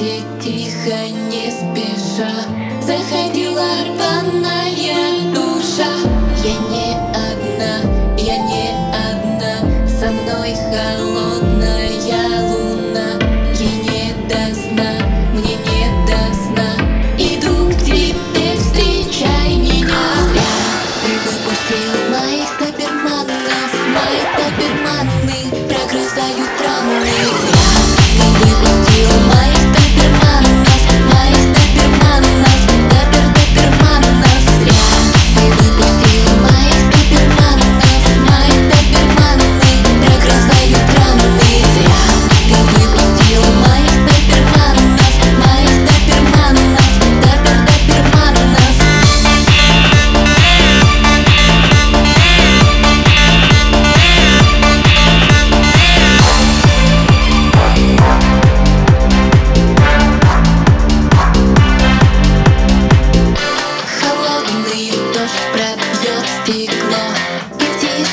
Леди тихо, не спеша. Заходила рваная душа. Я не одна, я не одна. Со мной холодная луна. Я не до сна, мне не до сна. Иду к тебе, встречай меня. Ты выпустил моих доберманов Мои доберманы прогрызают раны.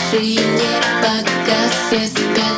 машине, пока все спят.